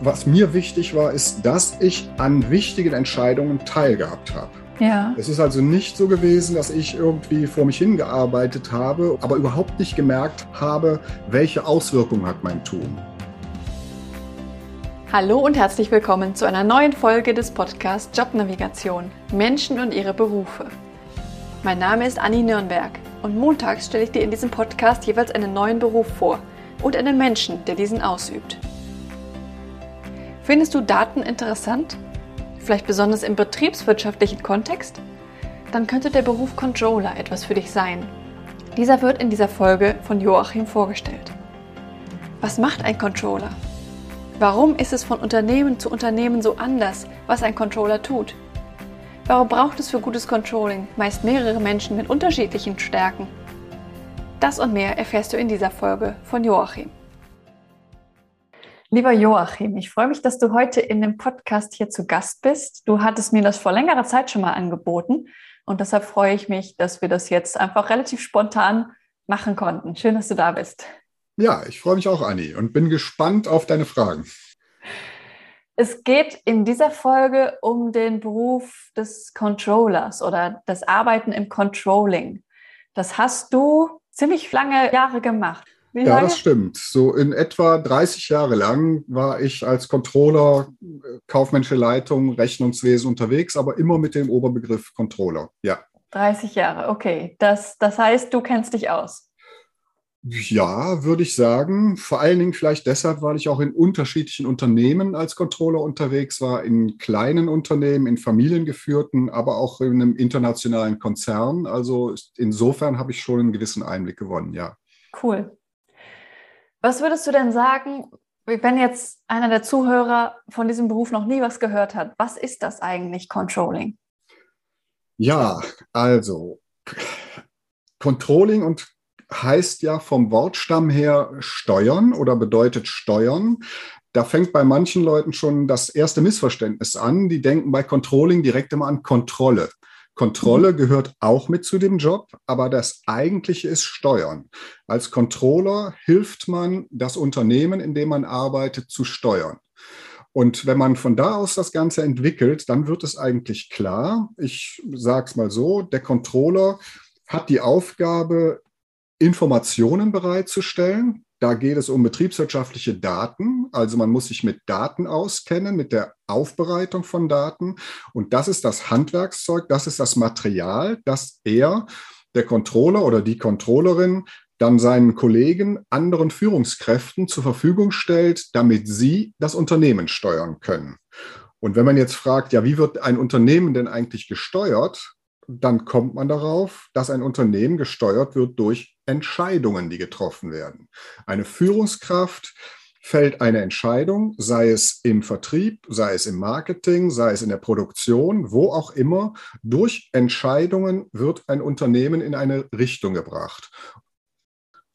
was mir wichtig war, ist, dass ich an wichtigen Entscheidungen teilgehabt habe. Ja. Es ist also nicht so gewesen, dass ich irgendwie vor mich hingearbeitet habe, aber überhaupt nicht gemerkt habe, welche Auswirkungen hat mein Tun. Hallo und herzlich willkommen zu einer neuen Folge des Podcasts Jobnavigation Menschen und ihre Berufe. Mein Name ist Anni Nürnberg und montags stelle ich dir in diesem Podcast jeweils einen neuen Beruf vor und einen Menschen, der diesen ausübt. Findest du Daten interessant? Vielleicht besonders im betriebswirtschaftlichen Kontext? Dann könnte der Beruf Controller etwas für dich sein. Dieser wird in dieser Folge von Joachim vorgestellt. Was macht ein Controller? Warum ist es von Unternehmen zu Unternehmen so anders, was ein Controller tut? Warum braucht es für gutes Controlling meist mehrere Menschen mit unterschiedlichen Stärken? Das und mehr erfährst du in dieser Folge von Joachim. Lieber Joachim, ich freue mich, dass du heute in dem Podcast hier zu Gast bist. Du hattest mir das vor längerer Zeit schon mal angeboten und deshalb freue ich mich, dass wir das jetzt einfach relativ spontan machen konnten. Schön, dass du da bist. Ja, ich freue mich auch, Anni, und bin gespannt auf deine Fragen. Es geht in dieser Folge um den Beruf des Controllers oder das Arbeiten im Controlling. Das hast du ziemlich lange Jahre gemacht. Wie ja, lange? das stimmt. So in etwa 30 Jahre lang war ich als Controller, kaufmännische Leitung, Rechnungswesen unterwegs, aber immer mit dem Oberbegriff Controller. Ja. 30 Jahre, okay. Das, das heißt, du kennst dich aus. Ja, würde ich sagen. Vor allen Dingen vielleicht deshalb, weil ich auch in unterschiedlichen Unternehmen als Controller unterwegs war, in kleinen Unternehmen, in familiengeführten, aber auch in einem internationalen Konzern. Also insofern habe ich schon einen gewissen Einblick gewonnen, ja. Cool. Was würdest du denn sagen, wenn jetzt einer der Zuhörer von diesem Beruf noch nie was gehört hat? Was ist das eigentlich, Controlling? Ja, also Controlling und heißt ja vom Wortstamm her steuern oder bedeutet steuern. Da fängt bei manchen Leuten schon das erste Missverständnis an. Die denken bei Controlling direkt immer an Kontrolle. Kontrolle gehört auch mit zu dem Job, aber das eigentliche ist Steuern. Als Controller hilft man das Unternehmen, in dem man arbeitet, zu steuern. Und wenn man von da aus das Ganze entwickelt, dann wird es eigentlich klar, ich sage es mal so, der Controller hat die Aufgabe, Informationen bereitzustellen. Da geht es um betriebswirtschaftliche Daten. Also man muss sich mit Daten auskennen, mit der Aufbereitung von Daten. Und das ist das Handwerkszeug, das ist das Material, das er, der Controller oder die Controllerin, dann seinen Kollegen, anderen Führungskräften zur Verfügung stellt, damit sie das Unternehmen steuern können. Und wenn man jetzt fragt, ja, wie wird ein Unternehmen denn eigentlich gesteuert, dann kommt man darauf, dass ein Unternehmen gesteuert wird durch Entscheidungen, die getroffen werden. Eine Führungskraft fällt eine Entscheidung, sei es im Vertrieb, sei es im Marketing, sei es in der Produktion, wo auch immer. Durch Entscheidungen wird ein Unternehmen in eine Richtung gebracht.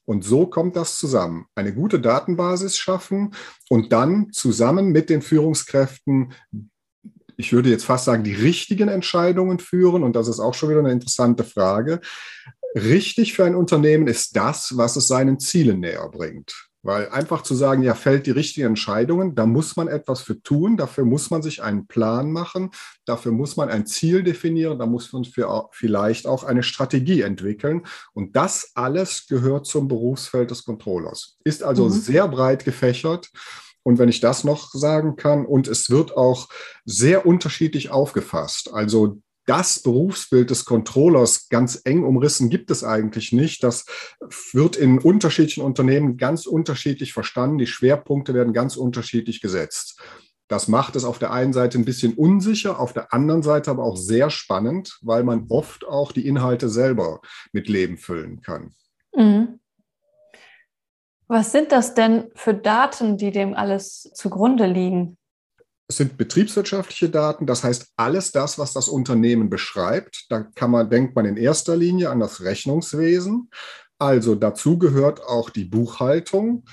Und so kommt das zusammen. Eine gute Datenbasis schaffen und dann zusammen mit den Führungskräften ich würde jetzt fast sagen, die richtigen Entscheidungen führen. Und das ist auch schon wieder eine interessante Frage. Richtig für ein Unternehmen ist das, was es seinen Zielen näher bringt. Weil einfach zu sagen, ja, fällt die richtigen Entscheidungen, da muss man etwas für tun, dafür muss man sich einen Plan machen, dafür muss man ein Ziel definieren, da muss man für vielleicht auch eine Strategie entwickeln. Und das alles gehört zum Berufsfeld des Controllers. Ist also mhm. sehr breit gefächert und wenn ich das noch sagen kann, und es wird auch sehr unterschiedlich aufgefasst. Also das Berufsbild des Controllers ganz eng umrissen gibt es eigentlich nicht. Das wird in unterschiedlichen Unternehmen ganz unterschiedlich verstanden. Die Schwerpunkte werden ganz unterschiedlich gesetzt. Das macht es auf der einen Seite ein bisschen unsicher, auf der anderen Seite aber auch sehr spannend, weil man oft auch die Inhalte selber mit Leben füllen kann. Mhm. Was sind das denn für Daten, die dem alles zugrunde liegen? Es sind betriebswirtschaftliche Daten, das heißt alles das, was das Unternehmen beschreibt. Da kann man, denkt man in erster Linie an das Rechnungswesen. Also dazu gehört auch die Buchhaltung.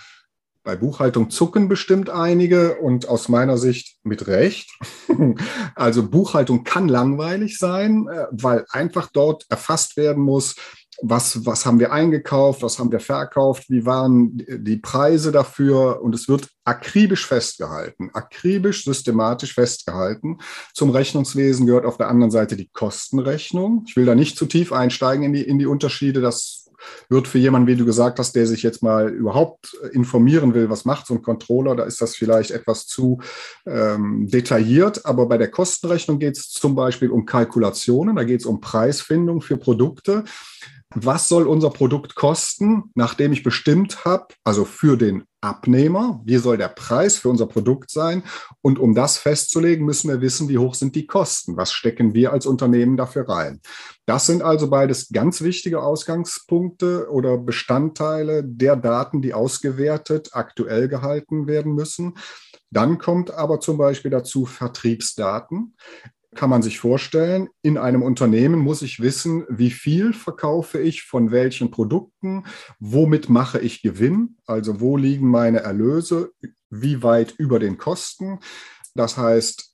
Bei Buchhaltung zucken bestimmt einige und aus meiner Sicht mit Recht. Also Buchhaltung kann langweilig sein, äh, weil einfach dort erfasst werden muss, was, was haben wir eingekauft, was haben wir verkauft, wie waren die Preise dafür und es wird akribisch festgehalten, akribisch systematisch festgehalten. Zum Rechnungswesen gehört auf der anderen Seite die Kostenrechnung. Ich will da nicht zu tief einsteigen in die, in die Unterschiede, das wird für jemanden, wie du gesagt hast, der sich jetzt mal überhaupt informieren will, was macht so ein Controller, da ist das vielleicht etwas zu ähm, detailliert. Aber bei der Kostenrechnung geht es zum Beispiel um Kalkulationen, da geht es um Preisfindung für Produkte was soll unser Produkt kosten, nachdem ich bestimmt habe, also für den Abnehmer, wie soll der Preis für unser Produkt sein? Und um das festzulegen, müssen wir wissen, wie hoch sind die Kosten, was stecken wir als Unternehmen dafür rein. Das sind also beides ganz wichtige Ausgangspunkte oder Bestandteile der Daten, die ausgewertet, aktuell gehalten werden müssen. Dann kommt aber zum Beispiel dazu Vertriebsdaten kann man sich vorstellen, in einem Unternehmen muss ich wissen, wie viel verkaufe ich von welchen Produkten, womit mache ich Gewinn, also wo liegen meine Erlöse, wie weit über den Kosten. Das heißt,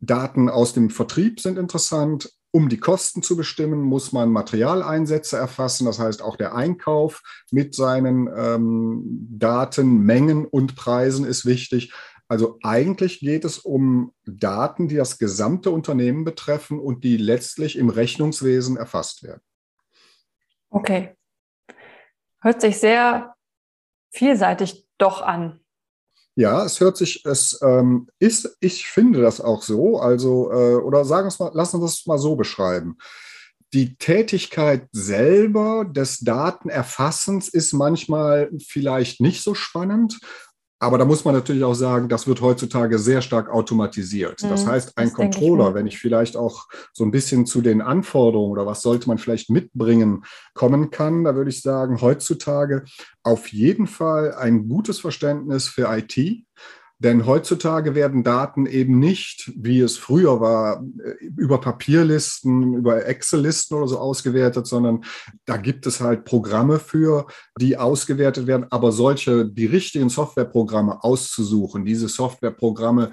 Daten aus dem Vertrieb sind interessant. Um die Kosten zu bestimmen, muss man Materialeinsätze erfassen. Das heißt, auch der Einkauf mit seinen ähm, Daten, Mengen und Preisen ist wichtig. Also eigentlich geht es um Daten, die das gesamte Unternehmen betreffen und die letztlich im Rechnungswesen erfasst werden. Okay. Hört sich sehr vielseitig doch an. Ja, es hört sich, es ähm, ist, ich finde das auch so, also, äh, oder sagen wir es mal, lassen wir es mal so beschreiben. Die Tätigkeit selber des Datenerfassens ist manchmal vielleicht nicht so spannend, aber da muss man natürlich auch sagen, das wird heutzutage sehr stark automatisiert. Das mhm, heißt, ein das Controller, ich wenn ich vielleicht auch so ein bisschen zu den Anforderungen oder was sollte man vielleicht mitbringen kommen kann, da würde ich sagen, heutzutage auf jeden Fall ein gutes Verständnis für IT denn heutzutage werden Daten eben nicht, wie es früher war, über Papierlisten, über Excel-Listen oder so ausgewertet, sondern da gibt es halt Programme für, die ausgewertet werden. Aber solche, die richtigen Softwareprogramme auszusuchen, diese Softwareprogramme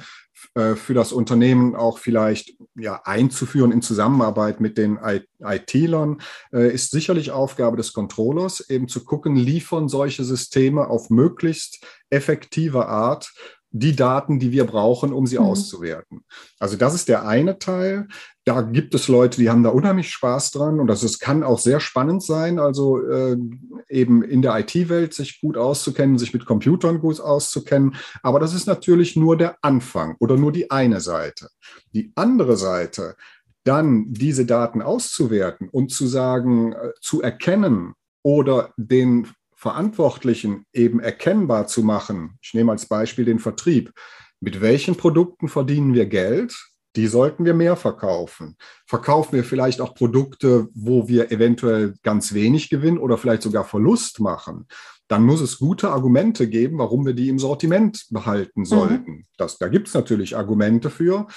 äh, für das Unternehmen auch vielleicht ja, einzuführen in Zusammenarbeit mit den IT-Lern, äh, ist sicherlich Aufgabe des Controllers, eben zu gucken, liefern solche Systeme auf möglichst effektive Art die Daten, die wir brauchen, um sie mhm. auszuwerten. Also das ist der eine Teil. Da gibt es Leute, die haben da unheimlich Spaß dran und das ist, kann auch sehr spannend sein, also äh, eben in der IT-Welt sich gut auszukennen, sich mit Computern gut auszukennen. Aber das ist natürlich nur der Anfang oder nur die eine Seite. Die andere Seite, dann diese Daten auszuwerten und zu sagen, äh, zu erkennen oder den Verantwortlichen eben erkennbar zu machen. Ich nehme als Beispiel den Vertrieb. Mit welchen Produkten verdienen wir Geld? Die sollten wir mehr verkaufen. Verkaufen wir vielleicht auch Produkte, wo wir eventuell ganz wenig Gewinn oder vielleicht sogar Verlust machen? Dann muss es gute Argumente geben, warum wir die im Sortiment behalten mhm. sollten. Mhm. Das, da gibt es natürlich Argumente für.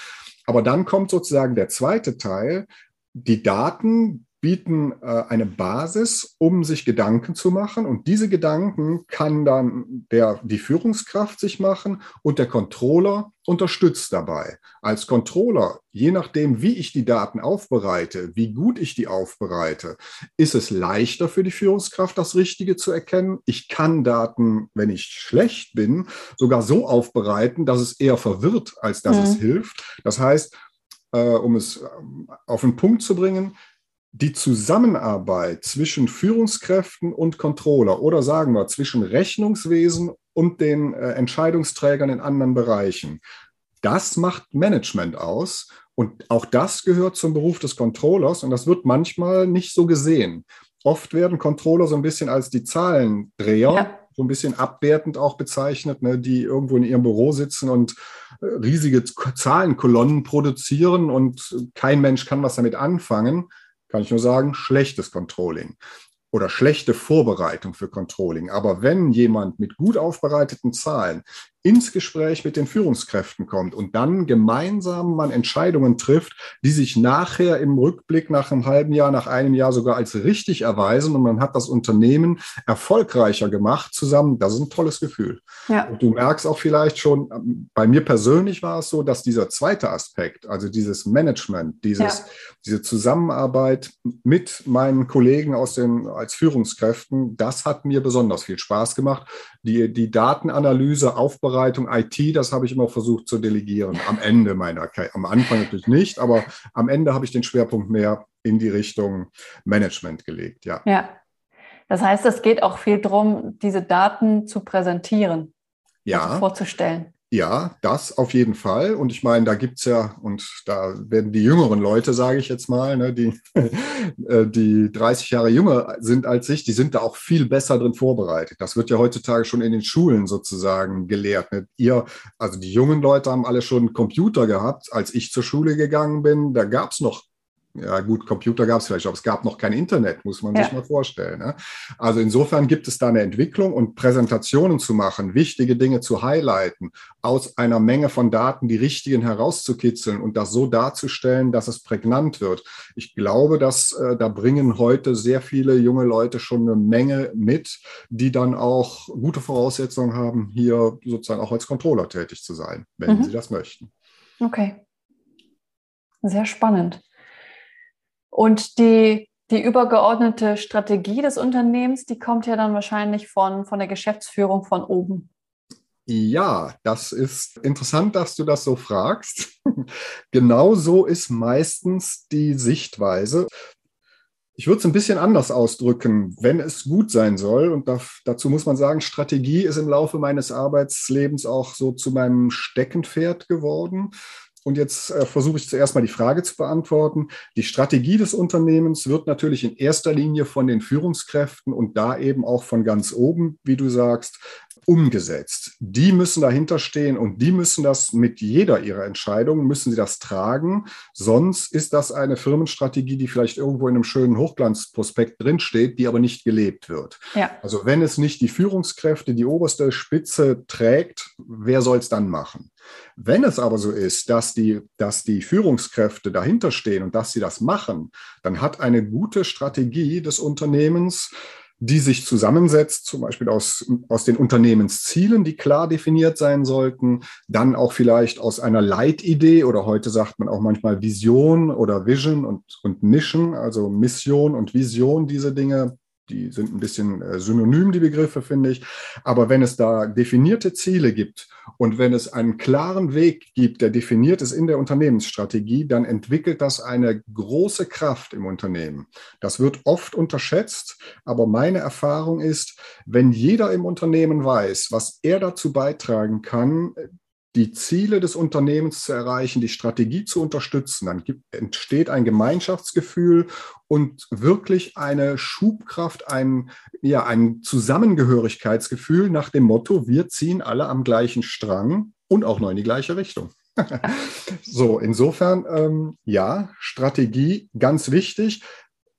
Aber dann kommt sozusagen der zweite Teil. Die Daten, bieten äh, eine Basis, um sich Gedanken zu machen. Und diese Gedanken kann dann der, die Führungskraft sich machen und der Controller unterstützt dabei. Als Controller, je nachdem, wie ich die Daten aufbereite, wie gut ich die aufbereite, ist es leichter für die Führungskraft, das Richtige zu erkennen. Ich kann Daten, wenn ich schlecht bin, sogar so aufbereiten, dass es eher verwirrt, als dass mhm. es hilft. Das heißt, äh, um es ähm, auf den Punkt zu bringen, die Zusammenarbeit zwischen Führungskräften und Controller oder sagen wir zwischen Rechnungswesen und den äh, Entscheidungsträgern in anderen Bereichen, das macht Management aus. Und auch das gehört zum Beruf des Controllers und das wird manchmal nicht so gesehen. Oft werden Controller so ein bisschen als die Zahlendreher, ja. so ein bisschen abwertend auch bezeichnet, ne, die irgendwo in ihrem Büro sitzen und äh, riesige Zahlenkolonnen produzieren und kein Mensch kann was damit anfangen kann ich nur sagen, schlechtes Controlling oder schlechte Vorbereitung für Controlling. Aber wenn jemand mit gut aufbereiteten Zahlen ins Gespräch mit den Führungskräften kommt und dann gemeinsam man Entscheidungen trifft, die sich nachher im Rückblick nach einem halben Jahr, nach einem Jahr sogar als richtig erweisen und man hat das Unternehmen erfolgreicher gemacht zusammen. Das ist ein tolles Gefühl. Ja. Und du merkst auch vielleicht schon, bei mir persönlich war es so, dass dieser zweite Aspekt, also dieses Management, dieses, ja. diese Zusammenarbeit mit meinen Kollegen aus den, als Führungskräften, das hat mir besonders viel Spaß gemacht. Die, die Datenanalyse, Aufbereitung, IT, das habe ich immer versucht zu delegieren. Am Ende meiner Karriere. Am Anfang natürlich nicht, aber am Ende habe ich den Schwerpunkt mehr in die Richtung Management gelegt. Ja. ja. Das heißt, es geht auch viel darum, diese Daten zu präsentieren, ja. vorzustellen. Ja, das auf jeden Fall. Und ich meine, da gibt es ja, und da werden die jüngeren Leute, sage ich jetzt mal, ne, die, äh, die 30 Jahre jünger sind als ich, die sind da auch viel besser drin vorbereitet. Das wird ja heutzutage schon in den Schulen sozusagen gelehrt. Ne? Ihr, also die jungen Leute haben alle schon einen Computer gehabt. Als ich zur Schule gegangen bin, da gab es noch ja gut, Computer gab es vielleicht, aber es gab noch kein Internet, muss man ja. sich mal vorstellen. Ne? Also insofern gibt es da eine Entwicklung und Präsentationen zu machen, wichtige Dinge zu highlighten, aus einer Menge von Daten die richtigen herauszukitzeln und das so darzustellen, dass es prägnant wird. Ich glaube, dass äh, da bringen heute sehr viele junge Leute schon eine Menge mit, die dann auch gute Voraussetzungen haben, hier sozusagen auch als Controller tätig zu sein, wenn mhm. sie das möchten. Okay. Sehr spannend. Und die, die übergeordnete Strategie des Unternehmens, die kommt ja dann wahrscheinlich von, von der Geschäftsführung von oben. Ja, das ist interessant, dass du das so fragst. genau so ist meistens die Sichtweise. Ich würde es ein bisschen anders ausdrücken, wenn es gut sein soll. Und da, dazu muss man sagen, Strategie ist im Laufe meines Arbeitslebens auch so zu meinem Steckenpferd geworden. Und jetzt äh, versuche ich zuerst mal die Frage zu beantworten. Die Strategie des Unternehmens wird natürlich in erster Linie von den Führungskräften und da eben auch von ganz oben, wie du sagst, umgesetzt. Die müssen dahinter stehen und die müssen das mit jeder ihrer Entscheidungen, müssen sie das tragen. Sonst ist das eine Firmenstrategie, die vielleicht irgendwo in einem schönen Hochglanzprospekt drinsteht, die aber nicht gelebt wird. Ja. Also wenn es nicht die Führungskräfte, die oberste Spitze trägt, wer soll es dann machen? Wenn es aber so ist, dass die, dass die Führungskräfte dahinter stehen und dass sie das machen, dann hat eine gute Strategie des Unternehmens die sich zusammensetzt, zum Beispiel aus, aus den Unternehmenszielen, die klar definiert sein sollten, dann auch vielleicht aus einer Leitidee oder heute sagt man auch manchmal Vision oder Vision und, und Mission, also Mission und Vision, diese Dinge die sind ein bisschen äh, synonym, die Begriffe, finde ich. Aber wenn es da definierte Ziele gibt und wenn es einen klaren Weg gibt, der definiert ist in der Unternehmensstrategie, dann entwickelt das eine große Kraft im Unternehmen. Das wird oft unterschätzt, aber meine Erfahrung ist, wenn jeder im Unternehmen weiß, was er dazu beitragen kann, die Ziele des Unternehmens zu erreichen, die Strategie zu unterstützen, dann gibt, entsteht ein Gemeinschaftsgefühl und wirklich eine Schubkraft, ein, ja, ein Zusammengehörigkeitsgefühl nach dem Motto, wir ziehen alle am gleichen Strang und auch noch in die gleiche Richtung. so, insofern, ähm, ja, Strategie ganz wichtig.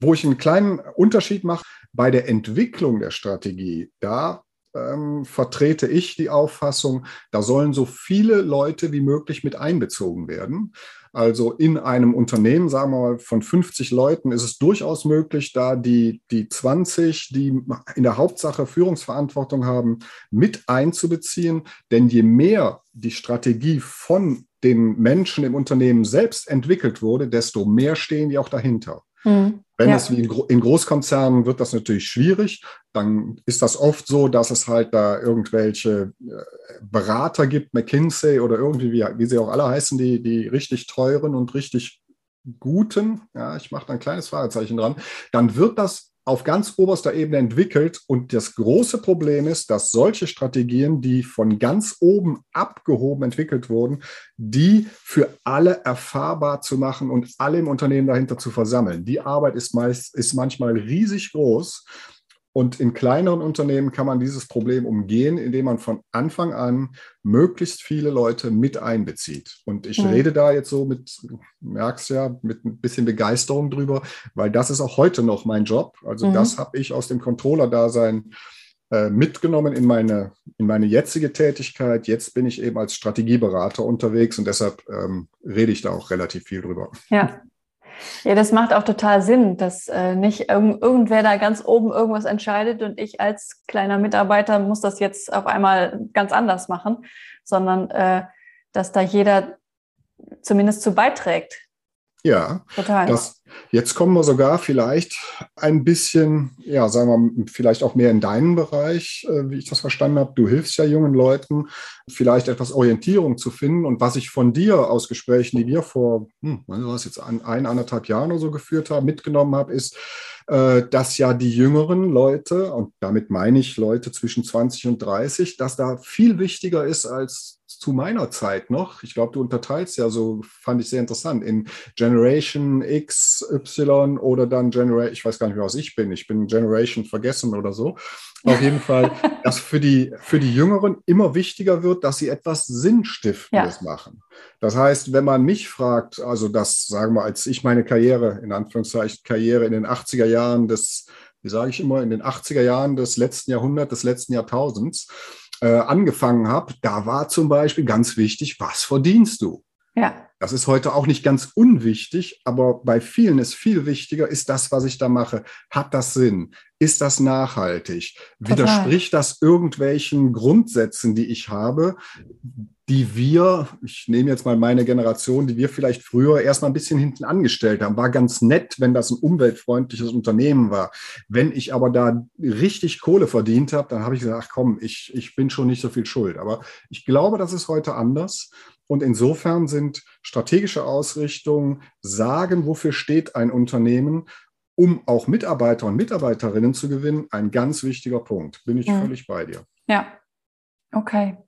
Wo ich einen kleinen Unterschied mache, bei der Entwicklung der Strategie, da ähm, vertrete ich die Auffassung, da sollen so viele Leute wie möglich mit einbezogen werden. Also in einem Unternehmen, sagen wir mal, von 50 Leuten ist es durchaus möglich, da die, die 20, die in der Hauptsache Führungsverantwortung haben, mit einzubeziehen. Denn je mehr die Strategie von den Menschen im Unternehmen selbst entwickelt wurde, desto mehr stehen die auch dahinter. Mhm. Wenn ja. es wie in, in, Großkonzernen wird das natürlich schwierig, dann ist das oft so, dass es halt da irgendwelche äh, Berater gibt, McKinsey oder irgendwie, wie, wie sie auch alle heißen, die, die richtig teuren und richtig guten, ja, ich mache da ein kleines Fragezeichen dran, dann wird das auf ganz oberster Ebene entwickelt. Und das große Problem ist, dass solche Strategien, die von ganz oben abgehoben entwickelt wurden, die für alle erfahrbar zu machen und alle im Unternehmen dahinter zu versammeln. Die Arbeit ist, meist, ist manchmal riesig groß. Und in kleineren Unternehmen kann man dieses Problem umgehen, indem man von Anfang an möglichst viele Leute mit einbezieht. Und ich mhm. rede da jetzt so mit, merkst ja, mit ein bisschen Begeisterung drüber, weil das ist auch heute noch mein Job. Also mhm. das habe ich aus dem Controller-Dasein äh, mitgenommen in meine, in meine jetzige Tätigkeit. Jetzt bin ich eben als Strategieberater unterwegs und deshalb ähm, rede ich da auch relativ viel drüber. Ja. Ja, das macht auch total Sinn, dass äh, nicht irg irgendwer da ganz oben irgendwas entscheidet und ich als kleiner Mitarbeiter muss das jetzt auf einmal ganz anders machen, sondern äh, dass da jeder zumindest zu beiträgt. Ja, total. Das, Jetzt kommen wir sogar vielleicht ein bisschen, ja, sagen wir, vielleicht auch mehr in deinen Bereich, äh, wie ich das verstanden habe. Du hilfst ja jungen Leuten, vielleicht etwas Orientierung zu finden. Und was ich von dir aus Gesprächen, die wir vor, hm, was jetzt ein, ein, anderthalb Jahren oder so geführt haben, mitgenommen habe, ist, äh, dass ja die jüngeren Leute, und damit meine ich Leute zwischen 20 und 30, dass da viel wichtiger ist als zu meiner Zeit noch. Ich glaube, du unterteilst ja so, fand ich sehr interessant, in Generation X, Y oder dann Generation, ich weiß gar nicht mehr, was ich bin. Ich bin Generation vergessen oder so. Auf jeden Fall, dass für die, für die Jüngeren immer wichtiger wird, dass sie etwas Sinnstiftendes ja. machen. Das heißt, wenn man mich fragt, also das, sagen wir, als ich meine Karriere, in Anführungszeichen Karriere in den 80er Jahren des, wie sage ich immer, in den 80er Jahren des letzten Jahrhunderts, des letzten Jahrtausends, äh, angefangen habe, da war zum Beispiel ganz wichtig, was verdienst du? Ja. Das ist heute auch nicht ganz unwichtig, aber bei vielen ist viel wichtiger, ist das, was ich da mache, hat das Sinn? Ist das nachhaltig? Total. Widerspricht das irgendwelchen Grundsätzen, die ich habe, die wir, ich nehme jetzt mal meine Generation, die wir vielleicht früher erstmal ein bisschen hinten angestellt haben. War ganz nett, wenn das ein umweltfreundliches Unternehmen war. Wenn ich aber da richtig Kohle verdient habe, dann habe ich gesagt, ach komm, ich, ich bin schon nicht so viel schuld. Aber ich glaube, das ist heute anders. Und insofern sind strategische Ausrichtungen, sagen, wofür steht ein Unternehmen, um auch Mitarbeiter und Mitarbeiterinnen zu gewinnen, ein ganz wichtiger Punkt. Bin ich mhm. völlig bei dir. Ja, okay.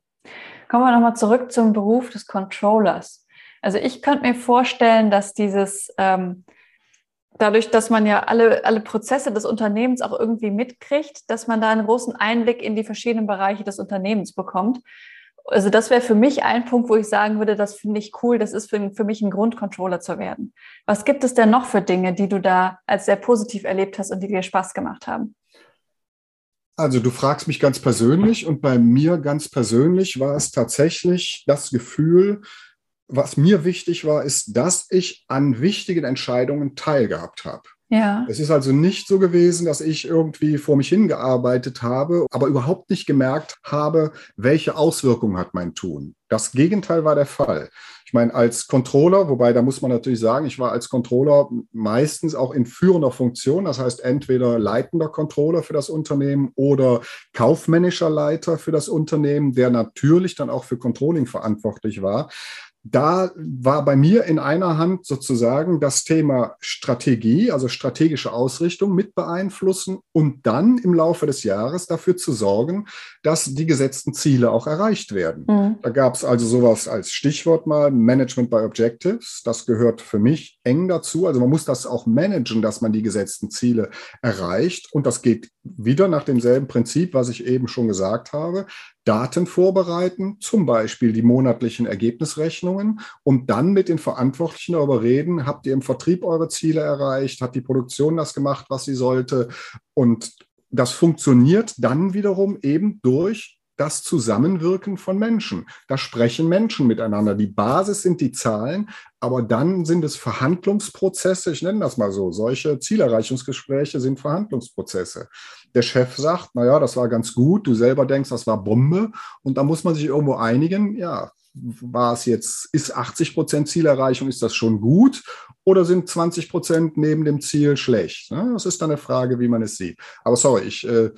Kommen wir nochmal zurück zum Beruf des Controllers. Also ich könnte mir vorstellen, dass dieses, ähm, dadurch, dass man ja alle, alle Prozesse des Unternehmens auch irgendwie mitkriegt, dass man da einen großen Einblick in die verschiedenen Bereiche des Unternehmens bekommt. Also das wäre für mich ein Punkt, wo ich sagen würde, das finde ich cool, das ist für, für mich ein Grund, Controller zu werden. Was gibt es denn noch für Dinge, die du da als sehr positiv erlebt hast und die dir Spaß gemacht haben? Also du fragst mich ganz persönlich und bei mir ganz persönlich war es tatsächlich das Gefühl, was mir wichtig war, ist, dass ich an wichtigen Entscheidungen teilgehabt habe. Ja. Es ist also nicht so gewesen, dass ich irgendwie vor mich hingearbeitet habe, aber überhaupt nicht gemerkt habe, welche Auswirkungen hat mein Tun. Das Gegenteil war der Fall. Ich meine, als Controller, wobei da muss man natürlich sagen, ich war als Controller meistens auch in führender Funktion, das heißt entweder leitender Controller für das Unternehmen oder kaufmännischer Leiter für das Unternehmen, der natürlich dann auch für Controlling verantwortlich war da war bei mir in einer Hand sozusagen das Thema Strategie, also strategische Ausrichtung mit beeinflussen und dann im Laufe des Jahres dafür zu sorgen, dass die gesetzten Ziele auch erreicht werden. Mhm. Da gab es also sowas als Stichwort mal Management by Objectives. Das gehört für mich eng dazu. Also man muss das auch managen, dass man die gesetzten Ziele erreicht. Und das geht wieder nach demselben Prinzip, was ich eben schon gesagt habe. Daten vorbereiten, zum Beispiel die monatlichen Ergebnisrechnungen und dann mit den Verantwortlichen darüber reden, habt ihr im Vertrieb eure Ziele erreicht, hat die Produktion das gemacht, was sie sollte? Und das funktioniert dann wiederum eben durch das Zusammenwirken von Menschen. Da sprechen Menschen miteinander. Die Basis sind die Zahlen, aber dann sind es Verhandlungsprozesse. Ich nenne das mal so. Solche Zielerreichungsgespräche sind Verhandlungsprozesse. Der Chef sagt, na ja, das war ganz gut. Du selber denkst, das war Bombe. Und da muss man sich irgendwo einigen. Ja, war es jetzt, ist 80 Prozent Zielerreichung, ist das schon gut? Oder sind 20 Prozent neben dem Ziel schlecht? Das ist dann eine Frage, wie man es sieht. Aber sorry, ich äh,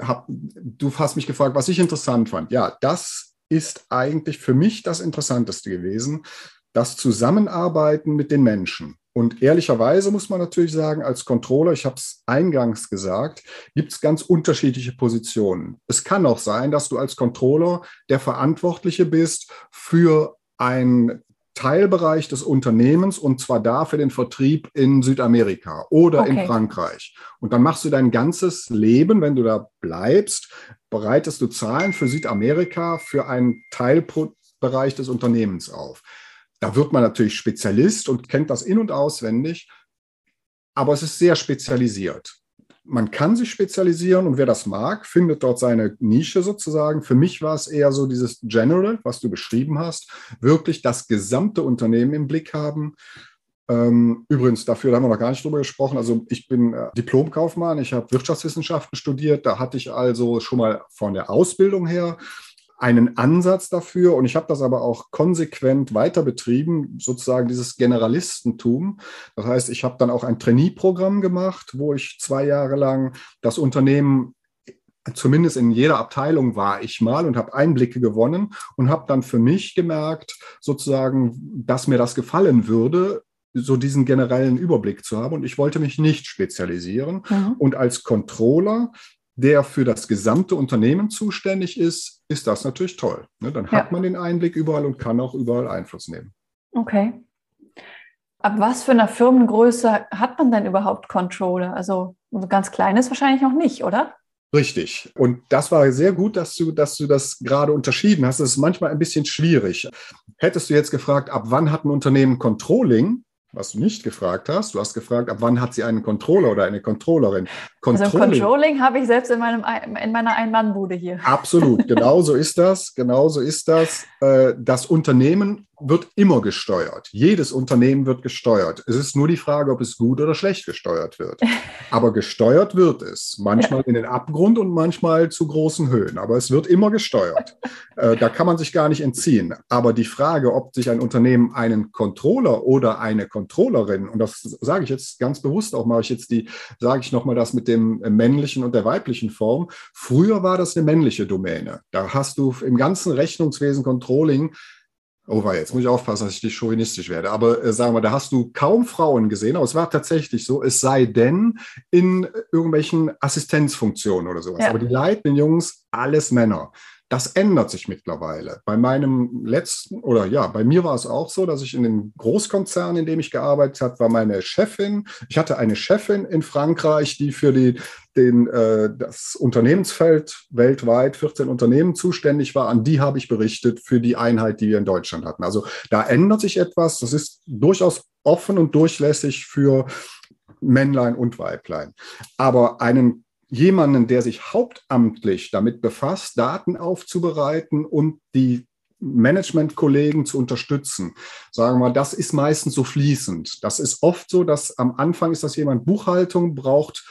hab, du hast mich gefragt, was ich interessant fand. Ja, das ist eigentlich für mich das Interessanteste gewesen, das Zusammenarbeiten mit den Menschen. Und ehrlicherweise muss man natürlich sagen, als Controller, ich habe es eingangs gesagt, gibt es ganz unterschiedliche Positionen. Es kann auch sein, dass du als Controller der Verantwortliche bist für ein Teilbereich des Unternehmens und zwar da für den Vertrieb in Südamerika oder okay. in Frankreich. Und dann machst du dein ganzes Leben, wenn du da bleibst, bereitest du Zahlen für Südamerika für einen Teilbereich des Unternehmens auf. Da wird man natürlich Spezialist und kennt das in und auswendig, aber es ist sehr spezialisiert. Man kann sich spezialisieren und wer das mag, findet dort seine Nische sozusagen. Für mich war es eher so dieses General, was du beschrieben hast, wirklich das gesamte Unternehmen im Blick haben. Ähm, übrigens, dafür haben wir noch gar nicht drüber gesprochen. Also ich bin äh, Diplomkaufmann, ich habe Wirtschaftswissenschaften studiert. Da hatte ich also schon mal von der Ausbildung her einen Ansatz dafür und ich habe das aber auch konsequent weiter betrieben, sozusagen dieses Generalistentum. Das heißt, ich habe dann auch ein Trainee-Programm gemacht, wo ich zwei Jahre lang das Unternehmen zumindest in jeder Abteilung war ich mal und habe Einblicke gewonnen und habe dann für mich gemerkt, sozusagen, dass mir das gefallen würde, so diesen generellen Überblick zu haben. Und ich wollte mich nicht spezialisieren. Mhm. Und als Controller der für das gesamte Unternehmen zuständig ist, ist das natürlich toll. Ne? Dann hat ja. man den Einblick überall und kann auch überall Einfluss nehmen. Okay. Ab was für einer Firmengröße hat man denn überhaupt Controller? Also ganz kleines wahrscheinlich noch nicht, oder? Richtig. Und das war sehr gut, dass du, dass du das gerade unterschieden hast. Das ist manchmal ein bisschen schwierig. Hättest du jetzt gefragt, ab wann hat ein Unternehmen Controlling, was du nicht gefragt hast. Du hast gefragt, ab wann hat sie einen Controller oder eine Controllerin? Controlling, also Controlling habe ich selbst in, meinem, in meiner Einmannbude hier. Absolut, genau so ist das. Genau so ist das. Äh, das Unternehmen wird immer gesteuert. Jedes Unternehmen wird gesteuert. Es ist nur die Frage, ob es gut oder schlecht gesteuert wird. Aber gesteuert wird es. Manchmal in den Abgrund und manchmal zu großen Höhen. Aber es wird immer gesteuert. Äh, da kann man sich gar nicht entziehen. Aber die Frage, ob sich ein Unternehmen einen Controller oder eine Controllerin, und das sage ich jetzt ganz bewusst auch, mache ich jetzt die, sage ich nochmal das mit dem männlichen und der weiblichen Form. Früher war das eine männliche Domäne. Da hast du im ganzen Rechnungswesen Controlling Oh, war jetzt muss ich aufpassen, dass ich nicht chauvinistisch werde. Aber äh, sagen wir, da hast du kaum Frauen gesehen, aber es war tatsächlich so, es sei denn in irgendwelchen Assistenzfunktionen oder sowas. Ja. Aber die leitenden Jungs, alles Männer. Das ändert sich mittlerweile. Bei meinem letzten, oder ja, bei mir war es auch so, dass ich in dem Großkonzern, in dem ich gearbeitet habe, war meine Chefin. Ich hatte eine Chefin in Frankreich, die für die, den, äh, das Unternehmensfeld weltweit, 14 Unternehmen zuständig war. An die habe ich berichtet für die Einheit, die wir in Deutschland hatten. Also da ändert sich etwas. Das ist durchaus offen und durchlässig für Männlein und Weiblein. Aber einen jemanden, der sich hauptamtlich damit befasst, Daten aufzubereiten und die Managementkollegen zu unterstützen. Sagen wir mal, das ist meistens so fließend. Das ist oft so, dass am Anfang ist das jemand Buchhaltung braucht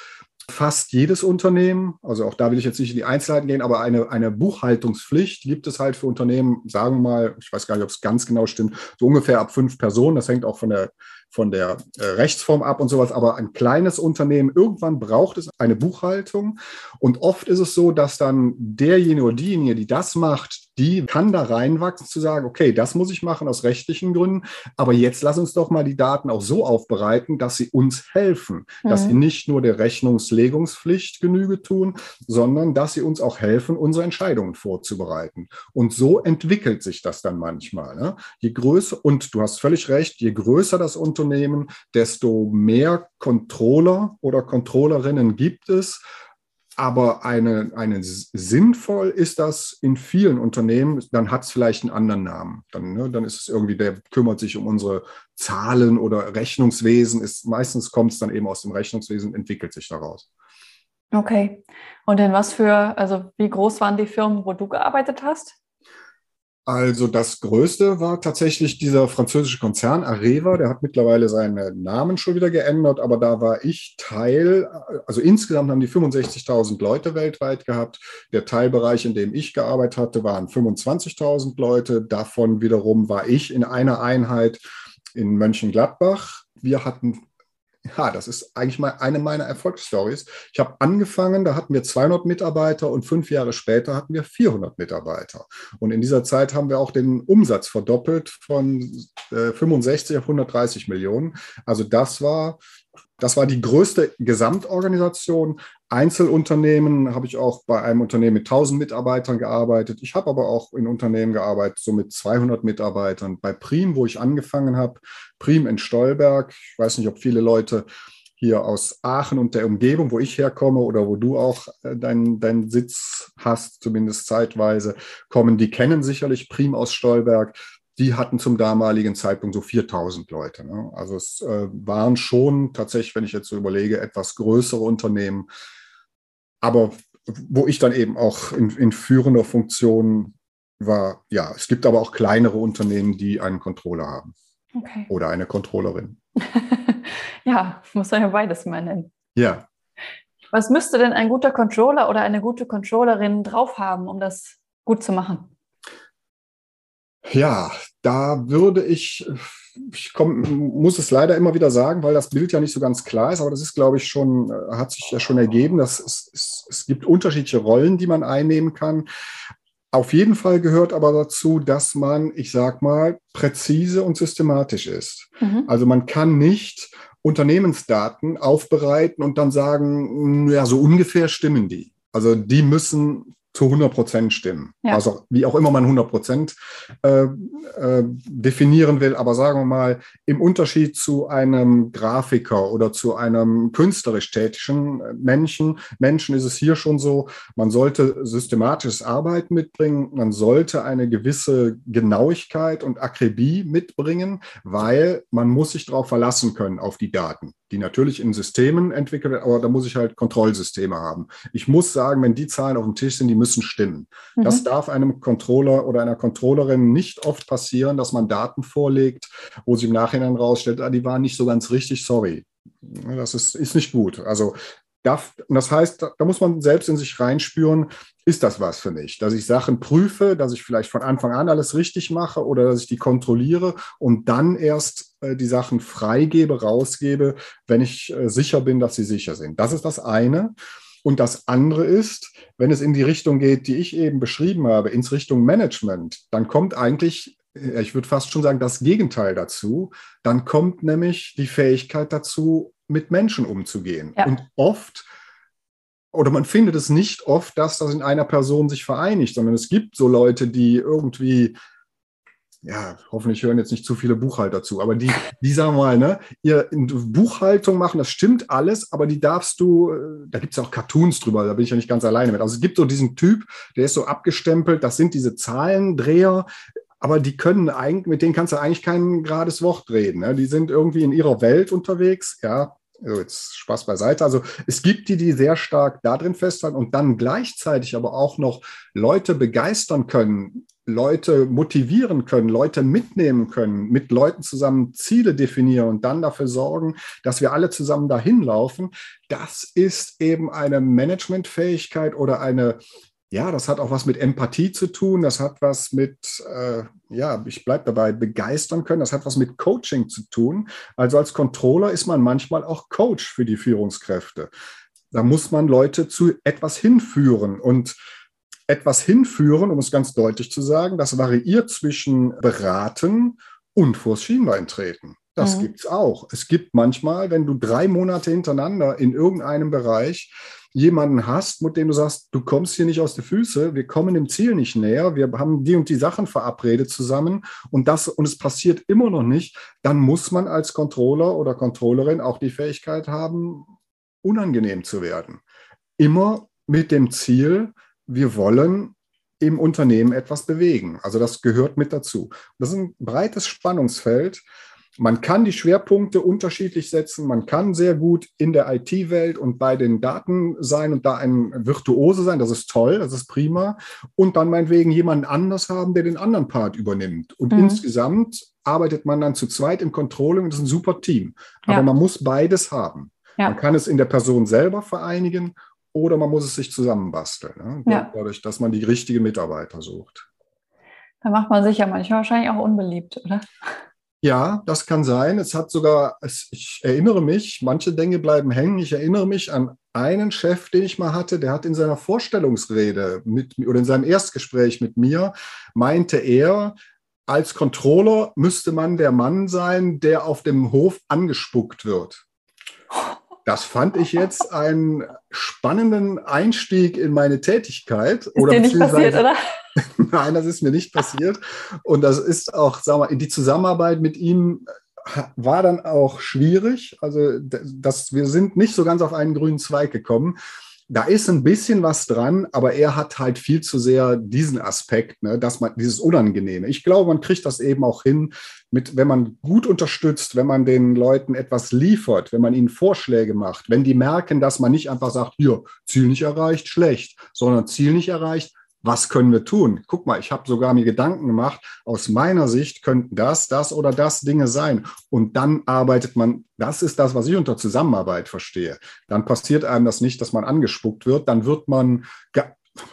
fast jedes Unternehmen, also auch da will ich jetzt nicht in die Einzelheiten gehen, aber eine, eine Buchhaltungspflicht gibt es halt für Unternehmen, sagen wir mal, ich weiß gar nicht, ob es ganz genau stimmt, so ungefähr ab fünf Personen. Das hängt auch von der von der äh, Rechtsform ab und sowas, aber ein kleines Unternehmen, irgendwann braucht es eine Buchhaltung. Und oft ist es so, dass dann derjenige oder diejenige, die das macht, die kann da reinwachsen zu sagen, okay, das muss ich machen aus rechtlichen Gründen, aber jetzt lass uns doch mal die Daten auch so aufbereiten, dass sie uns helfen, mhm. dass sie nicht nur der Rechnungslegungspflicht Genüge tun, sondern dass sie uns auch helfen, unsere Entscheidungen vorzubereiten. Und so entwickelt sich das dann manchmal. Ne? Je größer, und du hast völlig recht, je größer das Unternehmen, Unternehmen, desto mehr Controller oder Controllerinnen gibt es. Aber eine, eine sinnvoll ist das in vielen Unternehmen, dann hat es vielleicht einen anderen Namen. Dann, ne, dann ist es irgendwie, der kümmert sich um unsere Zahlen oder Rechnungswesen. Ist, meistens kommt es dann eben aus dem Rechnungswesen, entwickelt sich daraus. Okay. Und in was für, also wie groß waren die Firmen, wo du gearbeitet hast? Also das Größte war tatsächlich dieser französische Konzern Areva, der hat mittlerweile seinen Namen schon wieder geändert, aber da war ich Teil, also insgesamt haben die 65.000 Leute weltweit gehabt. Der Teilbereich, in dem ich gearbeitet hatte, waren 25.000 Leute. Davon wiederum war ich in einer Einheit in Mönchengladbach. Wir hatten ja, das ist eigentlich mal eine meiner Erfolgsstories. Ich habe angefangen, da hatten wir 200 Mitarbeiter und fünf Jahre später hatten wir 400 Mitarbeiter. Und in dieser Zeit haben wir auch den Umsatz verdoppelt von äh, 65 auf 130 Millionen. Also das war das war die größte Gesamtorganisation. Einzelunternehmen habe ich auch bei einem Unternehmen mit 1000 Mitarbeitern gearbeitet. Ich habe aber auch in Unternehmen gearbeitet, so mit 200 Mitarbeitern. Bei Prim, wo ich angefangen habe, Prim in Stolberg. Ich weiß nicht, ob viele Leute hier aus Aachen und der Umgebung, wo ich herkomme oder wo du auch äh, deinen dein Sitz hast, zumindest zeitweise, kommen. Die kennen sicherlich Prim aus Stolberg. die hatten zum damaligen Zeitpunkt so 4000 Leute. Ne? Also es äh, waren schon tatsächlich, wenn ich jetzt so überlege, etwas größere Unternehmen. Aber wo ich dann eben auch in, in führender Funktion war, ja, es gibt aber auch kleinere Unternehmen, die einen Controller haben. Okay. Oder eine Controllerin. ja, muss man ja beides mal nennen. Ja. Was müsste denn ein guter Controller oder eine gute Controllerin drauf haben, um das gut zu machen? Ja, da würde ich, ich komm, muss es leider immer wieder sagen, weil das Bild ja nicht so ganz klar ist, aber das ist, glaube ich, schon, äh, hat sich ja schon ergeben, dass es, es, es gibt unterschiedliche Rollen, die man einnehmen kann. Auf jeden Fall gehört aber dazu, dass man, ich sag mal, präzise und systematisch ist. Mhm. Also man kann nicht Unternehmensdaten aufbereiten und dann sagen, ja, so ungefähr stimmen die. Also die müssen zu 100 Prozent stimmen. Ja. Also wie auch immer man 100 Prozent äh, äh, definieren will. Aber sagen wir mal, im Unterschied zu einem Grafiker oder zu einem künstlerisch tätigen Menschen, Menschen ist es hier schon so, man sollte systematisches Arbeiten mitbringen, man sollte eine gewisse Genauigkeit und Akribie mitbringen, weil man muss sich darauf verlassen können, auf die Daten die natürlich in Systemen entwickelt werden, aber da muss ich halt Kontrollsysteme haben. Ich muss sagen, wenn die Zahlen auf dem Tisch sind, die müssen stimmen. Mhm. Das darf einem Controller oder einer Controllerin nicht oft passieren, dass man Daten vorlegt, wo sich im Nachhinein rausstellt, ah, die waren nicht so ganz richtig, sorry. Das ist, ist nicht gut. Also darf, das heißt, da muss man selbst in sich reinspüren, ist das was für mich? Dass ich Sachen prüfe, dass ich vielleicht von Anfang an alles richtig mache oder dass ich die kontrolliere und dann erst äh, die Sachen freigebe, rausgebe, wenn ich äh, sicher bin, dass sie sicher sind. Das ist das eine. Und das andere ist, wenn es in die Richtung geht, die ich eben beschrieben habe, ins Richtung Management, dann kommt eigentlich äh, ich würde fast schon sagen, das Gegenteil dazu. Dann kommt nämlich die Fähigkeit dazu, mit Menschen umzugehen. Ja. Und oft, oder man findet es nicht oft, dass das in einer Person sich vereinigt, sondern es gibt so Leute, die irgendwie ja, hoffentlich hören jetzt nicht zu viele Buchhalter zu, aber die, die sagen mal, ne, ihr Buchhaltung machen, das stimmt alles, aber die darfst du, äh, da gibt es ja auch Cartoons drüber, da bin ich ja nicht ganz alleine mit. Also es gibt so diesen Typ, der ist so abgestempelt, das sind diese Zahlendreher, aber die können eigentlich, mit denen kannst du eigentlich kein gerades Wort reden. Ne? Die sind irgendwie in ihrer Welt unterwegs, ja, also jetzt Spaß beiseite. Also es gibt die, die sehr stark da drin festhalten und dann gleichzeitig aber auch noch Leute begeistern können, Leute motivieren können, Leute mitnehmen können, mit Leuten zusammen Ziele definieren und dann dafür sorgen, dass wir alle zusammen dahin laufen. Das ist eben eine Managementfähigkeit oder eine ja, das hat auch was mit Empathie zu tun, das hat was mit, äh, ja, ich bleibe dabei, begeistern können, das hat was mit Coaching zu tun. Also als Controller ist man manchmal auch Coach für die Führungskräfte. Da muss man Leute zu etwas hinführen und etwas hinführen, um es ganz deutlich zu sagen, das variiert zwischen beraten und vors Schienbein treten. Das mhm. gibt es auch. Es gibt manchmal, wenn du drei Monate hintereinander in irgendeinem Bereich jemanden hast, mit dem du sagst, du kommst hier nicht aus den Füßen, wir kommen dem Ziel nicht näher, wir haben die und die Sachen verabredet zusammen und das und es passiert immer noch nicht, dann muss man als Controller oder Controllerin auch die Fähigkeit haben, unangenehm zu werden. Immer mit dem Ziel, wir wollen im Unternehmen etwas bewegen. Also das gehört mit dazu. Das ist ein breites Spannungsfeld. Man kann die Schwerpunkte unterschiedlich setzen. Man kann sehr gut in der IT-Welt und bei den Daten sein und da ein Virtuose sein. Das ist toll, das ist prima. Und dann meinetwegen jemanden anders haben, der den anderen Part übernimmt. Und mhm. insgesamt arbeitet man dann zu zweit im Controlling und das ist ein super Team. Aber ja. man muss beides haben. Ja. Man kann es in der Person selber vereinigen oder man muss es sich zusammenbasteln. Ne? Ja. Dadurch, dass man die richtigen Mitarbeiter sucht. Da macht man sich ja manchmal wahrscheinlich auch unbeliebt, oder? Ja, das kann sein. Es hat sogar, ich erinnere mich, manche Dinge bleiben hängen. Ich erinnere mich an einen Chef, den ich mal hatte, der hat in seiner Vorstellungsrede mit oder in seinem Erstgespräch mit mir, meinte er, als Controller müsste man der Mann sein, der auf dem Hof angespuckt wird. Das fand ich jetzt einen spannenden Einstieg in meine Tätigkeit. Ist oder dir nicht passiert, oder? Nein, das ist mir nicht passiert. Und das ist auch, sagen wir, die Zusammenarbeit mit ihm war dann auch schwierig. Also das, wir sind nicht so ganz auf einen grünen Zweig gekommen. Da ist ein bisschen was dran, aber er hat halt viel zu sehr diesen Aspekt, ne, dass man dieses Unangenehme. Ich glaube, man kriegt das eben auch hin, mit, wenn man gut unterstützt, wenn man den Leuten etwas liefert, wenn man ihnen Vorschläge macht, wenn die merken, dass man nicht einfach sagt, hier, Ziel nicht erreicht, schlecht, sondern Ziel nicht erreicht, was können wir tun? Guck mal, ich habe sogar mir Gedanken gemacht, aus meiner Sicht könnten das, das oder das Dinge sein. Und dann arbeitet man, das ist das, was ich unter Zusammenarbeit verstehe. Dann passiert einem das nicht, dass man angespuckt wird, dann wird man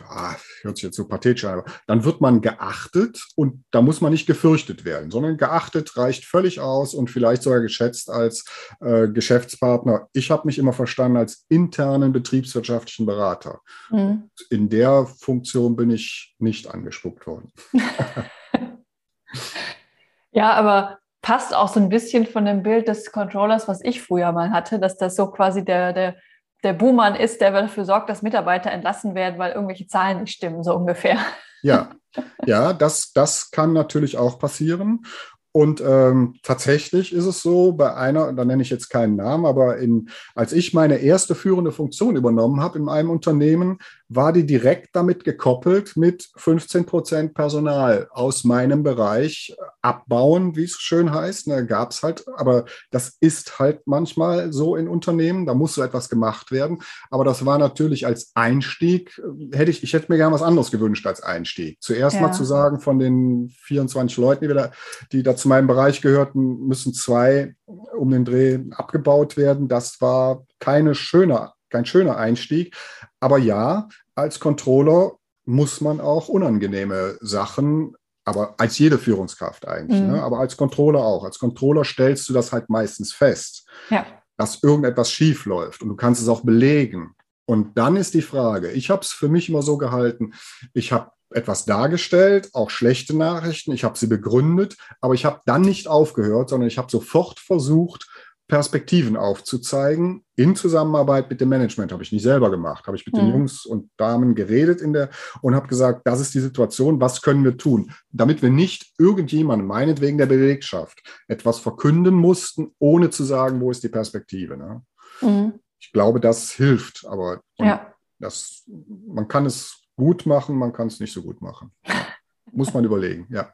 ah, hört sich jetzt so pathetisch an, aber dann wird man geachtet und da muss man nicht gefürchtet werden, sondern geachtet reicht völlig aus und vielleicht sogar geschätzt als äh, Geschäftspartner. Ich habe mich immer verstanden als internen betriebswirtschaftlichen Berater. Mhm. In der Funktion bin ich nicht angespuckt worden. ja, aber passt auch so ein bisschen von dem Bild des Controllers, was ich früher mal hatte, dass das so quasi der, der der Buhmann ist, der dafür sorgt, dass Mitarbeiter entlassen werden, weil irgendwelche Zahlen nicht stimmen, so ungefähr. Ja, ja, das, das kann natürlich auch passieren. Und ähm, tatsächlich ist es so, bei einer, da nenne ich jetzt keinen Namen, aber in, als ich meine erste führende Funktion übernommen habe in einem Unternehmen, war die direkt damit gekoppelt mit 15 Prozent Personal aus meinem Bereich abbauen, wie es schön heißt. Ne, gab es halt, aber das ist halt manchmal so in Unternehmen, da muss so etwas gemacht werden. Aber das war natürlich als Einstieg, hätte ich, ich hätte mir gerne was anderes gewünscht als Einstieg. Zuerst ja. mal zu sagen, von den 24 Leuten, die, da, die da zu meinem Bereich gehörten, müssen zwei um den Dreh abgebaut werden. Das war keine schöne kein schöner Einstieg. Aber ja, als Controller muss man auch unangenehme Sachen, aber als jede Führungskraft eigentlich, mhm. ne? aber als Controller auch. Als Controller stellst du das halt meistens fest, ja. dass irgendetwas schief läuft und du kannst es auch belegen. Und dann ist die Frage, ich habe es für mich immer so gehalten, ich habe etwas dargestellt, auch schlechte Nachrichten, ich habe sie begründet, aber ich habe dann nicht aufgehört, sondern ich habe sofort versucht, Perspektiven aufzuzeigen in Zusammenarbeit mit dem Management. Habe ich nicht selber gemacht, habe ich mit mhm. den Jungs und Damen geredet in der und habe gesagt, das ist die Situation, was können wir tun, damit wir nicht irgendjemandem, meinetwegen der Belegschaft, etwas verkünden mussten, ohne zu sagen, wo ist die Perspektive. Ne? Mhm. Ich glaube, das hilft, aber ja. das, man kann es gut machen, man kann es nicht so gut machen. Muss man überlegen, ja.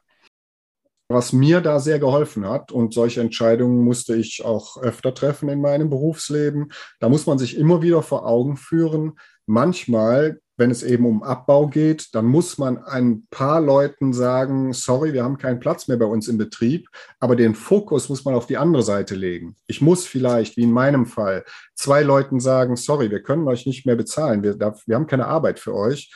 Was mir da sehr geholfen hat, und solche Entscheidungen musste ich auch öfter treffen in meinem Berufsleben, da muss man sich immer wieder vor Augen führen, manchmal wenn es eben um Abbau geht, dann muss man ein paar Leuten sagen, sorry, wir haben keinen Platz mehr bei uns im Betrieb, aber den Fokus muss man auf die andere Seite legen. Ich muss vielleicht, wie in meinem Fall, zwei Leuten sagen, sorry, wir können euch nicht mehr bezahlen, wir, wir haben keine Arbeit für euch.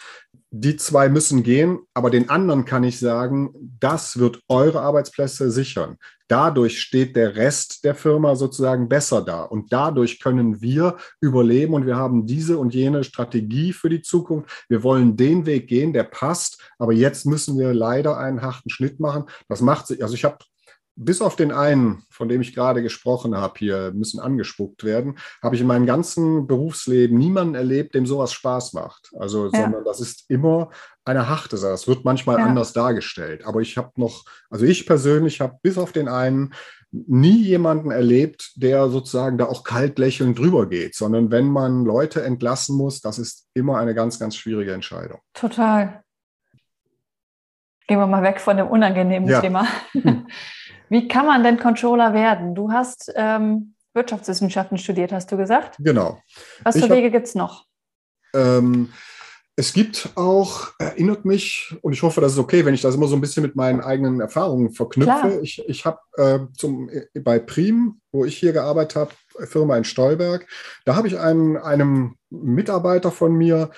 Die zwei müssen gehen, aber den anderen kann ich sagen, das wird eure Arbeitsplätze sichern. Dadurch steht der Rest der Firma sozusagen besser da. Und dadurch können wir überleben und wir haben diese und jene Strategie für die Zukunft. Wir wollen den Weg gehen, der passt. Aber jetzt müssen wir leider einen harten Schnitt machen. Das macht sich, also ich habe bis auf den einen, von dem ich gerade gesprochen habe, hier müssen angespuckt werden, habe ich in meinem ganzen Berufsleben niemanden erlebt, dem sowas Spaß macht. Also, ja. sondern das ist immer eine harte Sache. Das wird manchmal ja. anders dargestellt. Aber ich habe noch, also ich persönlich habe bis auf den einen nie jemanden erlebt, der sozusagen da auch kalt lächelnd drüber geht, sondern wenn man Leute entlassen muss, das ist immer eine ganz, ganz schwierige Entscheidung. Total. Gehen wir mal weg von dem unangenehmen ja. Thema. Wie kann man denn Controller werden? Du hast ähm, Wirtschaftswissenschaften studiert, hast du gesagt? Genau. Was für Wege gibt es noch? Ähm, es gibt auch, erinnert mich, und ich hoffe, das ist okay, wenn ich das immer so ein bisschen mit meinen eigenen Erfahrungen verknüpfe. Klar. Ich, ich habe äh, bei Prim, wo ich hier gearbeitet habe, Firma in Stolberg, da habe ich einen, einem Mitarbeiter von mir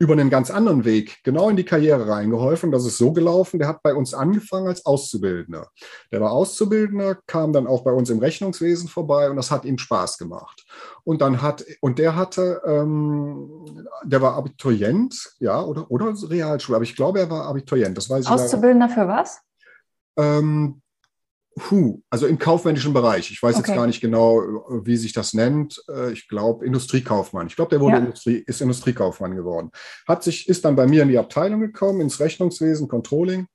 über einen ganz anderen Weg genau in die Karriere reingeholfen. Das ist so gelaufen, der hat bei uns angefangen als Auszubildender. Der war Auszubildender, kam dann auch bei uns im Rechnungswesen vorbei und das hat ihm Spaß gemacht. Und dann hat, und der hatte, ähm, der war Abiturient, ja, oder, oder Realschule, aber ich glaube, er war Abiturient. Das weiß ich Auszubildender für was? Ähm, Puh, also im kaufmännischen Bereich. Ich weiß okay. jetzt gar nicht genau, wie sich das nennt. Äh, ich glaube, Industriekaufmann. Ich glaube, der wurde ja. Industrie, ist Industriekaufmann geworden. Hat sich, ist dann bei mir in die Abteilung gekommen, ins Rechnungswesen, Controlling.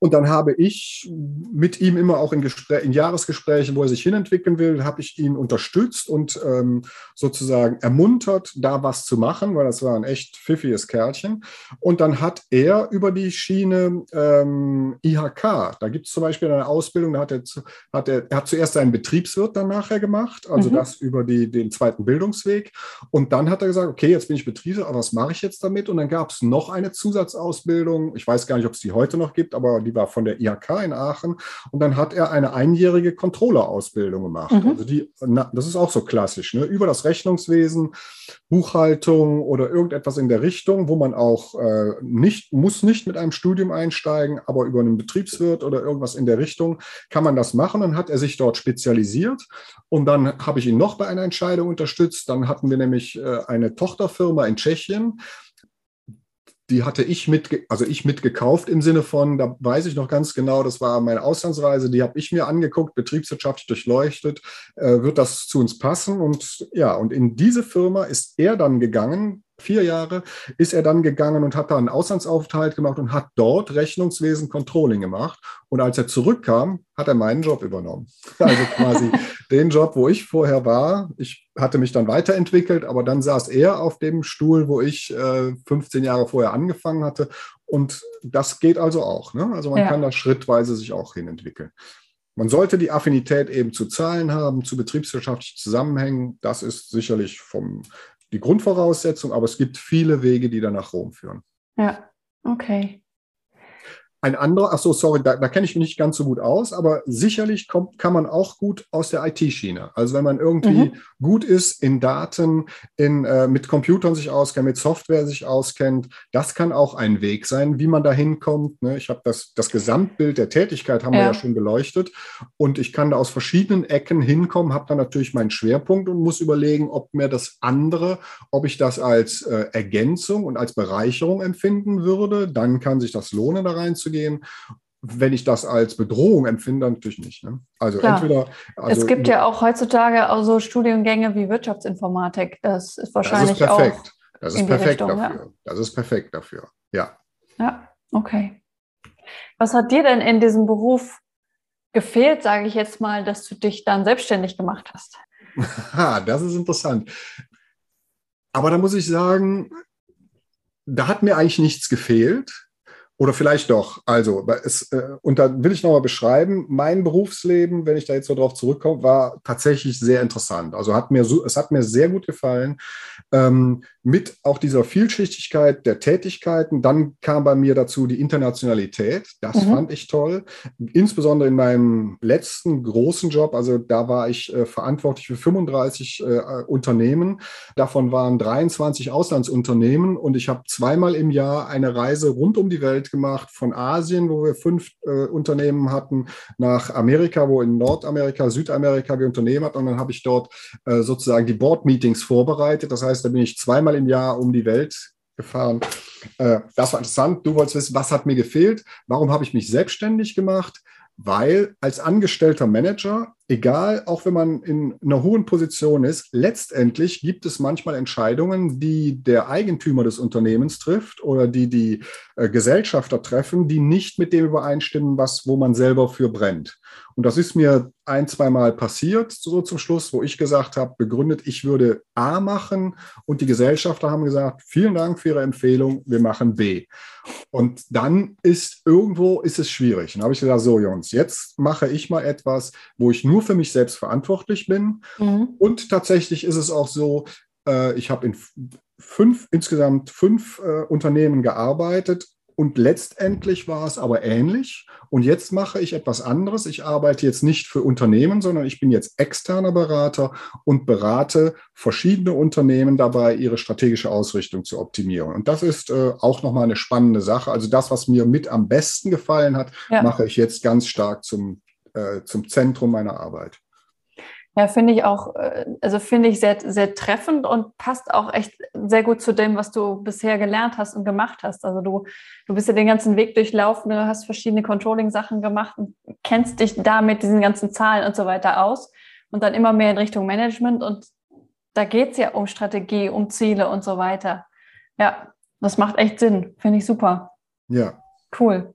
Und dann habe ich mit ihm immer auch in, Gespräch, in Jahresgesprächen, wo er sich hinentwickeln will, habe ich ihn unterstützt und ähm, sozusagen ermuntert, da was zu machen, weil das war ein echt pfiffiges Kerlchen. Und dann hat er über die Schiene ähm, IHK, da gibt es zum Beispiel eine Ausbildung, da hat er, hat er, er hat zuerst einen Betriebswirt dann nachher gemacht, also mhm. das über die, den zweiten Bildungsweg. Und dann hat er gesagt, okay, jetzt bin ich Betriebswirt, aber was mache ich jetzt damit? Und dann gab es noch eine Zusatzausbildung, ich weiß gar nicht, ob es die heute noch gibt, aber die die war von der IHK in Aachen. Und dann hat er eine einjährige Controller-Ausbildung gemacht. Mhm. Also die, na, das ist auch so klassisch, ne? über das Rechnungswesen, Buchhaltung oder irgendetwas in der Richtung, wo man auch äh, nicht, muss nicht mit einem Studium einsteigen, aber über einen Betriebswirt oder irgendwas in der Richtung kann man das machen. Dann hat er sich dort spezialisiert. Und dann habe ich ihn noch bei einer Entscheidung unterstützt. Dann hatten wir nämlich äh, eine Tochterfirma in Tschechien die hatte ich mit, also ich mitgekauft im Sinne von, da weiß ich noch ganz genau, das war meine Auslandsreise, die habe ich mir angeguckt, betriebswirtschaftlich durchleuchtet, äh, wird das zu uns passen? Und ja, und in diese Firma ist er dann gegangen, vier Jahre, ist er dann gegangen und hat da einen Auslandsaufenthalt gemacht und hat dort Rechnungswesen Controlling gemacht. Und als er zurückkam, hat er meinen Job übernommen. Also quasi den Job, wo ich vorher war. Ich hatte mich dann weiterentwickelt, aber dann saß er auf dem Stuhl, wo ich äh, 15 Jahre vorher angefangen hatte. Und das geht also auch. Ne? Also man ja. kann da schrittweise sich auch hinentwickeln. Man sollte die Affinität eben zu Zahlen haben, zu betriebswirtschaftlichen Zusammenhängen. Das ist sicherlich vom die Grundvoraussetzung, aber es gibt viele Wege, die dann nach Rom führen. Ja, okay. Ein anderer, ach so, sorry, da, da kenne ich mich nicht ganz so gut aus, aber sicherlich kommt, kann man auch gut aus der IT-Schiene. Also wenn man irgendwie mhm. gut ist in Daten, in, äh, mit Computern sich auskennt, mit Software sich auskennt, das kann auch ein Weg sein, wie man da hinkommt. Ne? Ich habe das, das Gesamtbild der Tätigkeit haben ja. wir ja schon beleuchtet und ich kann da aus verschiedenen Ecken hinkommen, habe dann natürlich meinen Schwerpunkt und muss überlegen, ob mir das andere, ob ich das als äh, Ergänzung und als Bereicherung empfinden würde. Dann kann sich das lohnen, da reinzugehen gehen. Wenn ich das als Bedrohung empfinde, dann natürlich nicht. Ne? Also Klar. entweder. Also, es gibt ja auch heutzutage auch so Studiengänge wie Wirtschaftsinformatik. Das ist wahrscheinlich das ist perfekt. auch. Das ist perfekt Richtung, dafür. Ja. Das ist perfekt dafür. Ja. Ja, okay. Was hat dir denn in diesem Beruf gefehlt, sage ich jetzt mal, dass du dich dann selbstständig gemacht hast? das ist interessant. Aber da muss ich sagen, da hat mir eigentlich nichts gefehlt. Oder vielleicht doch. Also, es, äh, und da will ich nochmal beschreiben, mein Berufsleben, wenn ich da jetzt so drauf zurückkomme, war tatsächlich sehr interessant. Also hat mir so, es hat mir sehr gut gefallen. Ähm, mit auch dieser Vielschichtigkeit der Tätigkeiten. Dann kam bei mir dazu die Internationalität. Das mhm. fand ich toll. Insbesondere in meinem letzten großen Job. Also da war ich äh, verantwortlich für 35 äh, Unternehmen. Davon waren 23 Auslandsunternehmen und ich habe zweimal im Jahr eine Reise rund um die Welt gemacht, von Asien, wo wir fünf äh, Unternehmen hatten, nach Amerika, wo in Nordamerika, Südamerika wir Unternehmen hatten. Und dann habe ich dort äh, sozusagen die Board-Meetings vorbereitet. Das heißt, da bin ich zweimal im Jahr um die Welt gefahren. Äh, das war interessant. Du wolltest wissen, was hat mir gefehlt? Warum habe ich mich selbstständig gemacht? Weil als angestellter Manager egal, auch wenn man in einer hohen Position ist, letztendlich gibt es manchmal Entscheidungen, die der Eigentümer des Unternehmens trifft oder die die äh, Gesellschafter treffen, die nicht mit dem übereinstimmen, was, wo man selber für brennt. Und das ist mir ein, zweimal passiert, so zum Schluss, wo ich gesagt habe, begründet, ich würde A machen und die Gesellschafter haben gesagt, vielen Dank für Ihre Empfehlung, wir machen B. Und dann ist irgendwo, ist es schwierig. Und dann habe ich gesagt, so Jungs, jetzt mache ich mal etwas, wo ich nur nur für mich selbst verantwortlich bin. Mhm. Und tatsächlich ist es auch so, äh, ich habe in fünf, insgesamt fünf äh, Unternehmen gearbeitet und letztendlich war es aber ähnlich. Und jetzt mache ich etwas anderes. Ich arbeite jetzt nicht für Unternehmen, sondern ich bin jetzt externer Berater und berate verschiedene Unternehmen dabei, ihre strategische Ausrichtung zu optimieren. Und das ist äh, auch nochmal eine spannende Sache. Also das, was mir mit am besten gefallen hat, ja. mache ich jetzt ganz stark zum äh, zum Zentrum meiner Arbeit. Ja, finde ich auch, äh, also finde ich sehr, sehr treffend und passt auch echt sehr gut zu dem, was du bisher gelernt hast und gemacht hast. Also du, du bist ja den ganzen Weg durchlaufen, du hast verschiedene Controlling-Sachen gemacht und kennst dich da mit diesen ganzen Zahlen und so weiter aus und dann immer mehr in Richtung Management und da geht es ja um Strategie, um Ziele und so weiter. Ja, das macht echt Sinn, finde ich super. Ja. Cool.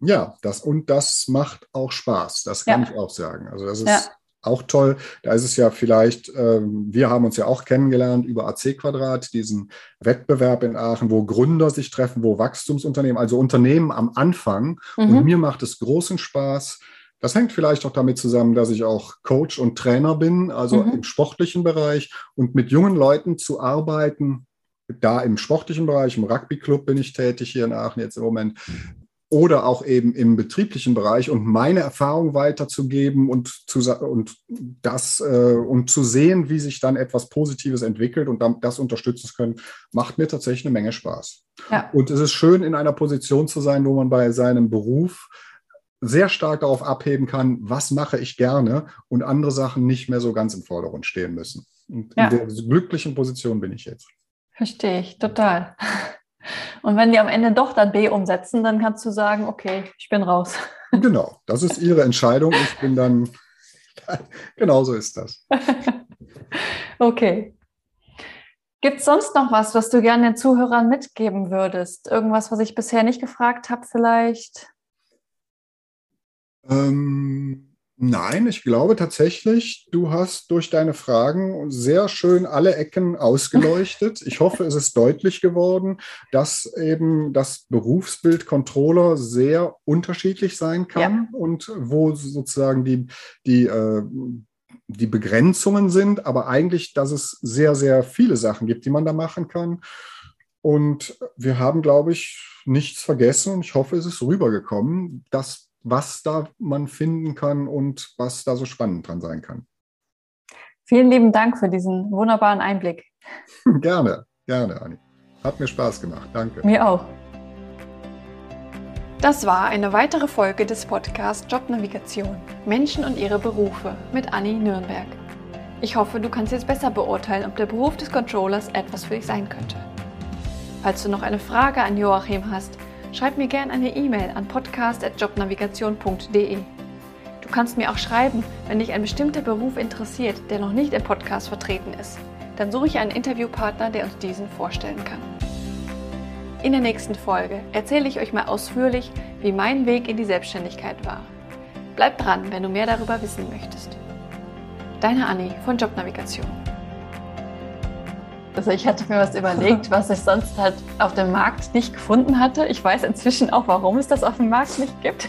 Ja, das und das macht auch Spaß. Das kann ja. ich auch sagen. Also das ist ja. Auch toll. Da ist es ja vielleicht, äh, wir haben uns ja auch kennengelernt über AC Quadrat, diesen Wettbewerb in Aachen, wo Gründer sich treffen, wo Wachstumsunternehmen, also Unternehmen am Anfang. Mhm. Und mir macht es großen Spaß. Das hängt vielleicht auch damit zusammen, dass ich auch Coach und Trainer bin, also mhm. im sportlichen Bereich und mit jungen Leuten zu arbeiten, da im sportlichen Bereich, im Rugby-Club bin ich tätig hier in Aachen jetzt im Moment, oder auch eben im betrieblichen Bereich und meine Erfahrung weiterzugeben und zu, und das äh, und zu sehen, wie sich dann etwas Positives entwickelt und dann das unterstützen zu können, macht mir tatsächlich eine Menge Spaß. Ja. Und es ist schön, in einer Position zu sein, wo man bei seinem Beruf sehr stark darauf abheben kann, was mache ich gerne und andere Sachen nicht mehr so ganz im Vordergrund stehen müssen. Und ja. in der glücklichen Position bin ich jetzt. Verstehe ich, total. Und wenn die am Ende doch dann B umsetzen, dann kannst du sagen, okay, ich bin raus. Genau, das ist ihre Entscheidung. Ich bin dann, genau so ist das. okay. Gibt es sonst noch was, was du gerne den Zuhörern mitgeben würdest? Irgendwas, was ich bisher nicht gefragt habe, vielleicht? Ähm, Nein, ich glaube tatsächlich, du hast durch deine Fragen sehr schön alle Ecken ausgeleuchtet. Ich hoffe, es ist deutlich geworden, dass eben das Berufsbild Controller sehr unterschiedlich sein kann ja. und wo sozusagen die, die, äh, die Begrenzungen sind, aber eigentlich, dass es sehr, sehr viele Sachen gibt, die man da machen kann. Und wir haben, glaube ich, nichts vergessen und ich hoffe, es ist rübergekommen, dass was da man finden kann und was da so spannend dran sein kann. Vielen lieben Dank für diesen wunderbaren Einblick. gerne, gerne, Anni. Hat mir Spaß gemacht. Danke. Mir auch. Das war eine weitere Folge des Podcasts Jobnavigation Menschen und ihre Berufe mit Anni Nürnberg. Ich hoffe, du kannst jetzt besser beurteilen, ob der Beruf des Controllers etwas für dich sein könnte. Falls du noch eine Frage an Joachim hast, Schreib mir gerne eine E-Mail an podcast.jobnavigation.de. Du kannst mir auch schreiben, wenn dich ein bestimmter Beruf interessiert, der noch nicht im Podcast vertreten ist. Dann suche ich einen Interviewpartner, der uns diesen vorstellen kann. In der nächsten Folge erzähle ich euch mal ausführlich, wie mein Weg in die Selbstständigkeit war. Bleib dran, wenn du mehr darüber wissen möchtest. Deine Anni von Jobnavigation. Also ich hatte mir was überlegt, was ich sonst halt auf dem Markt nicht gefunden hatte. Ich weiß inzwischen auch, warum es das auf dem Markt nicht gibt.